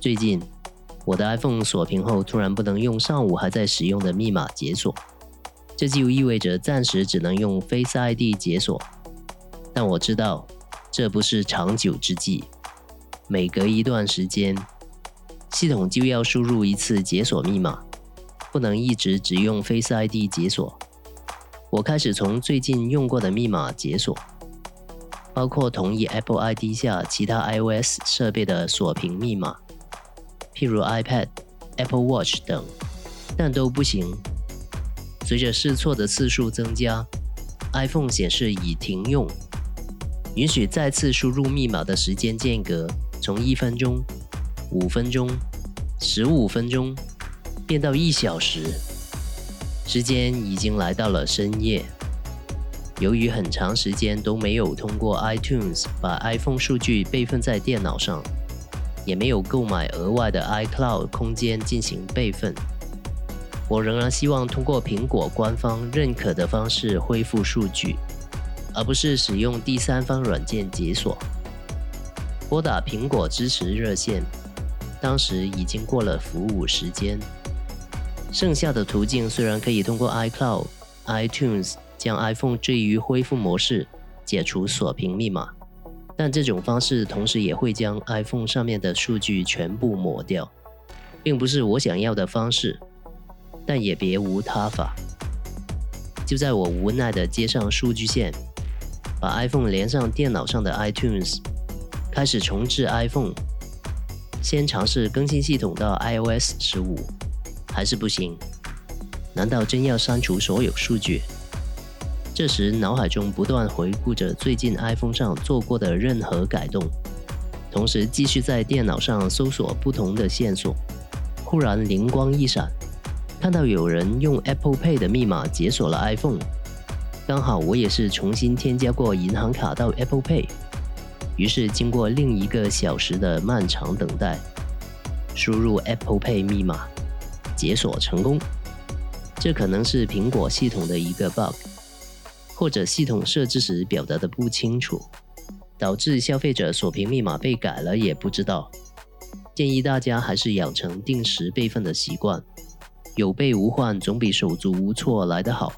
最近，我的 iPhone 锁屏后突然不能用上午还在使用的密码解锁，这就意味着暂时只能用 Face ID 解锁。但我知道这不是长久之计，每隔一段时间，系统就要输入一次解锁密码，不能一直只用 Face ID 解锁。我开始从最近用过的密码解锁。包括同一 Apple ID 下其他 iOS 设备的锁屏密码，譬如 iPad、Apple Watch 等，但都不行。随着试错的次数增加，iPhone 显示已停用，允许再次输入密码的时间间隔从一分钟、五分钟、十五分钟变到一小时，时间已经来到了深夜。由于很长时间都没有通过 iTunes 把 iPhone 数据备份在电脑上，也没有购买额外的 iCloud 空间进行备份，我仍然希望通过苹果官方认可的方式恢复数据，而不是使用第三方软件解锁。拨打苹果支持热线，当时已经过了服务时间。剩下的途径虽然可以通过 iCloud、iTunes。将 iPhone 置于恢复模式，解除锁屏密码，但这种方式同时也会将 iPhone 上面的数据全部抹掉，并不是我想要的方式，但也别无他法。就在我无奈地接上数据线，把 iPhone 连上电脑上的 iTunes，开始重置 iPhone，先尝试更新系统到 iOS 十五，还是不行？难道真要删除所有数据？这时，脑海中不断回顾着最近 iPhone 上做过的任何改动，同时继续在电脑上搜索不同的线索。忽然灵光一闪，看到有人用 Apple Pay 的密码解锁了 iPhone，刚好我也是重新添加过银行卡到 Apple Pay，于是经过另一个小时的漫长等待，输入 Apple Pay 密码，解锁成功。这可能是苹果系统的一个 bug。或者系统设置时表达的不清楚，导致消费者锁屏密码被改了也不知道。建议大家还是养成定时备份的习惯，有备无患总比手足无措来得好。